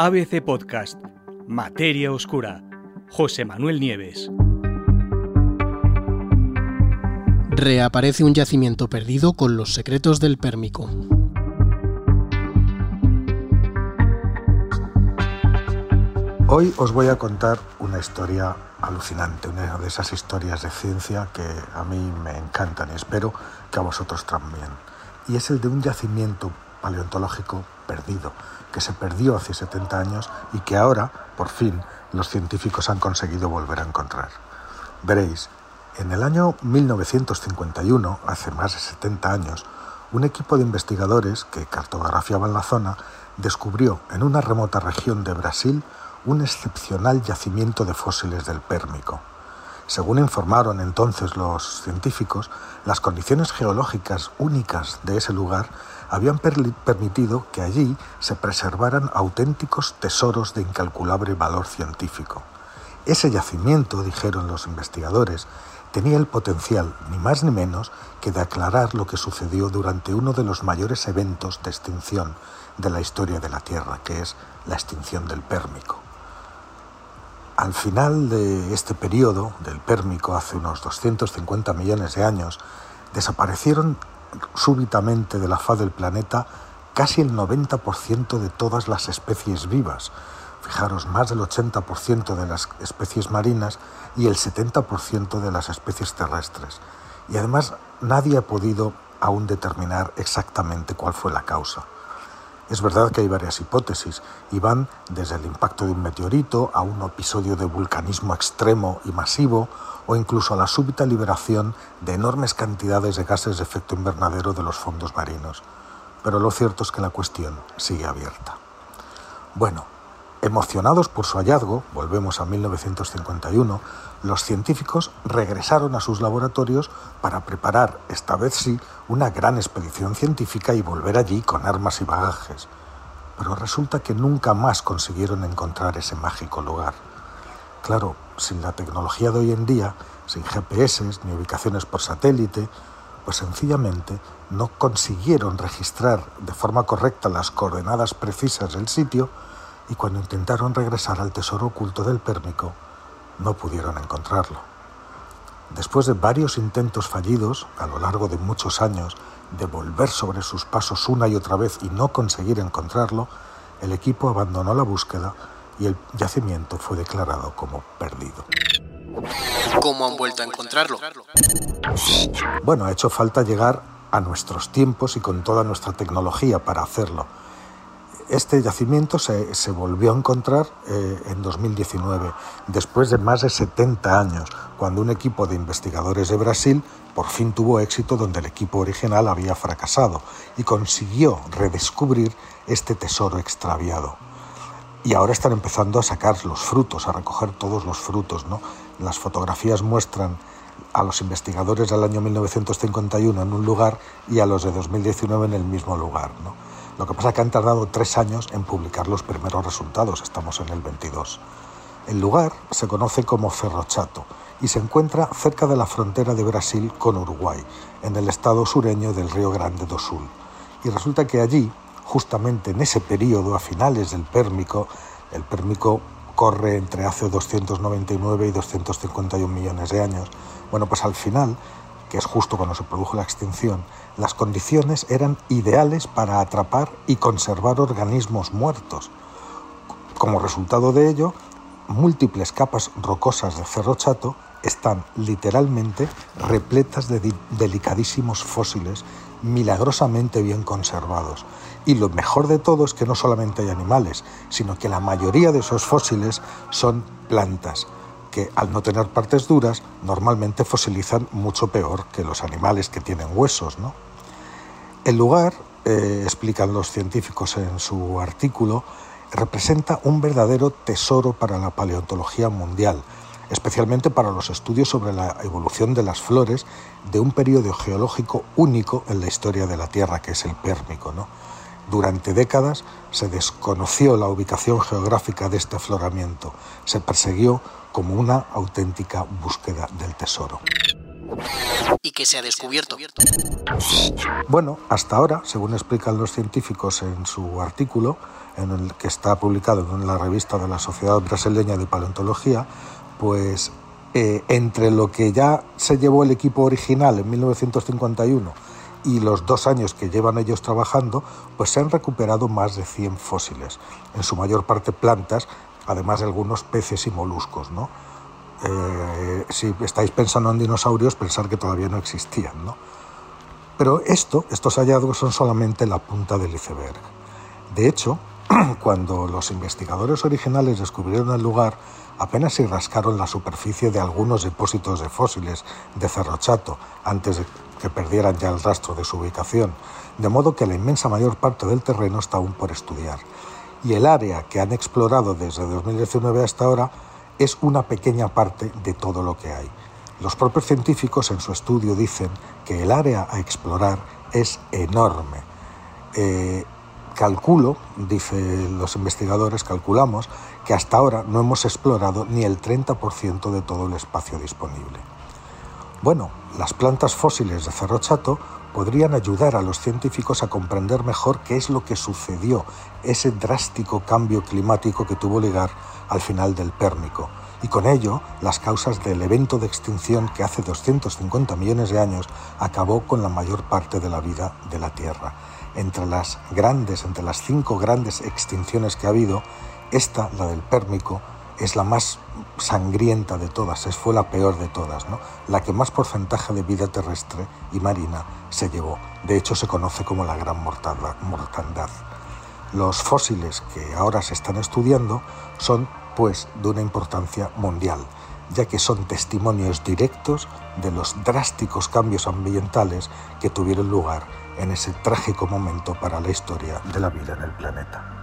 ABC Podcast, Materia Oscura, José Manuel Nieves. Reaparece un yacimiento perdido con los secretos del Pérmico. Hoy os voy a contar una historia alucinante, una de esas historias de ciencia que a mí me encantan y espero que a vosotros también. Y es el de un yacimiento paleontológico perdido, que se perdió hace 70 años y que ahora, por fin, los científicos han conseguido volver a encontrar. Veréis, en el año 1951, hace más de 70 años, un equipo de investigadores que cartografiaban la zona descubrió en una remota región de Brasil un excepcional yacimiento de fósiles del Pérmico. Según informaron entonces los científicos, las condiciones geológicas únicas de ese lugar habían permitido que allí se preservaran auténticos tesoros de incalculable valor científico. Ese yacimiento, dijeron los investigadores, tenía el potencial, ni más ni menos, que de aclarar lo que sucedió durante uno de los mayores eventos de extinción de la historia de la Tierra, que es la extinción del Pérmico. Al final de este periodo, del Pérmico, hace unos 250 millones de años, desaparecieron súbitamente de la faz del planeta casi el 90% de todas las especies vivas. Fijaros, más del 80% de las especies marinas y el 70% de las especies terrestres. Y además nadie ha podido aún determinar exactamente cuál fue la causa. Es verdad que hay varias hipótesis y van desde el impacto de un meteorito a un episodio de vulcanismo extremo y masivo o incluso a la súbita liberación de enormes cantidades de gases de efecto invernadero de los fondos marinos. Pero lo cierto es que la cuestión sigue abierta. Bueno, emocionados por su hallazgo, volvemos a 1951, los científicos regresaron a sus laboratorios para preparar, esta vez sí, una gran expedición científica y volver allí con armas y bagajes. Pero resulta que nunca más consiguieron encontrar ese mágico lugar. Claro, sin la tecnología de hoy en día, sin GPS ni ubicaciones por satélite, pues sencillamente no consiguieron registrar de forma correcta las coordenadas precisas del sitio y cuando intentaron regresar al tesoro oculto del Pérmico, no pudieron encontrarlo. Después de varios intentos fallidos a lo largo de muchos años de volver sobre sus pasos una y otra vez y no conseguir encontrarlo, el equipo abandonó la búsqueda y el yacimiento fue declarado como perdido. ¿Cómo han vuelto a encontrarlo? Bueno, ha hecho falta llegar a nuestros tiempos y con toda nuestra tecnología para hacerlo este yacimiento se, volvió a encontrar eh, en 2019, después de más de 70 años, cuando un equipo de investigadores de Brasil por fin tuvo éxito donde el equipo original había fracasado y consiguió redescubrir este tesoro extraviado. Y ahora están empezando a sacar los frutos, a recoger todos los frutos. ¿no? Las fotografías muestran a los investigadores del año 1951 en un lugar y a los de 2019 en el mismo lugar. ¿no? Lo que pasa es que han tardado tres años en publicar los primeros resultados, estamos en el 22. El lugar se conoce como Cerro Chato y se encuentra cerca de la frontera de Brasil con Uruguay, en el estado sureño del Río Grande do Sul. Y resulta que allí, justamente en ese periodo, a finales del Pérmico, el Pérmico corre entre hace 299 y 251 millones de años, bueno, pues al final que es justo cuando se produjo la extinción, las condiciones eran ideales para atrapar y conservar organismos muertos. Como resultado de ello, múltiples capas rocosas de Cerro Chato están literalmente repletas de delicadísimos fósiles milagrosamente bien conservados. Y lo mejor de todo es que no solamente hay animales, sino que la mayoría de esos fósiles son plantas que al no tener partes duras normalmente fosilizan mucho peor que los animales que tienen huesos. ¿no? El lugar, eh, explican los científicos en su artículo, representa un verdadero tesoro para la paleontología mundial, especialmente para los estudios sobre la evolución de las flores de un periodo geológico único en la historia de la Tierra, que es el Pérmico. Durante décadas se desconoció la ubicación geográfica de este afloramiento, se persiguió como una auténtica búsqueda del tesoro. y que se ha descubierto. Bueno, hasta ahora, según explican los científicos en su artículo, en el que está publicado en la revista de la Sociedad Brasileña de Paleontología, pues eh, entre lo que ya se llevó el equipo original en 1951 y los dos años que llevan ellos trabajando, pues se han recuperado más de 100 fósiles, en su mayor parte plantas, además de algunos peces y moluscos, ¿no? Eh, si estáis pensando en dinosaurios, pensar que todavía no existían, ¿no? Pero esto, estos hallazgos son solamente la punta del iceberg. De hecho, cuando los investigadores originales descubrieron el lugar, apenas se rascaron la superficie de algunos depósitos de fósiles de Cerro Chato antes de que perdieran ya el rastro de su ubicación, de modo que la inmensa mayor parte del terreno está aún por estudiar. Y el área que han explorado desde 2019 hasta ahora es una pequeña parte de todo lo que hay. Los propios científicos en su estudio dicen que el área a explorar es enorme. Eh, calculo, dice los investigadores, calculamos que hasta ahora no hemos explorado ni el 30% de todo el espacio disponible. Bueno, las plantas fósiles de Cerro Chato podrían ayudar a los científicos a comprender mejor qué es lo que sucedió, ese drástico cambio climático que tuvo lugar al final del Pérmico, y con ello las causas del evento de extinción que hace 250 millones de años acabó con la mayor parte de la vida de la Tierra. Entre las grandes, entre las cinco grandes extinciones que ha habido, esta, la del Pérmico, es la más sangrienta de todas, es, fue la peor de todas, ¿no? la que más porcentaje de vida terrestre y marina se llevó. De hecho, se conoce como la gran mortandad. Los fósiles que ahora se están estudiando son pues de una importancia mundial, ya que son testimonios directos de los drásticos cambios ambientales que tuvieron lugar en ese trágico momento para la historia de la vida en el planeta.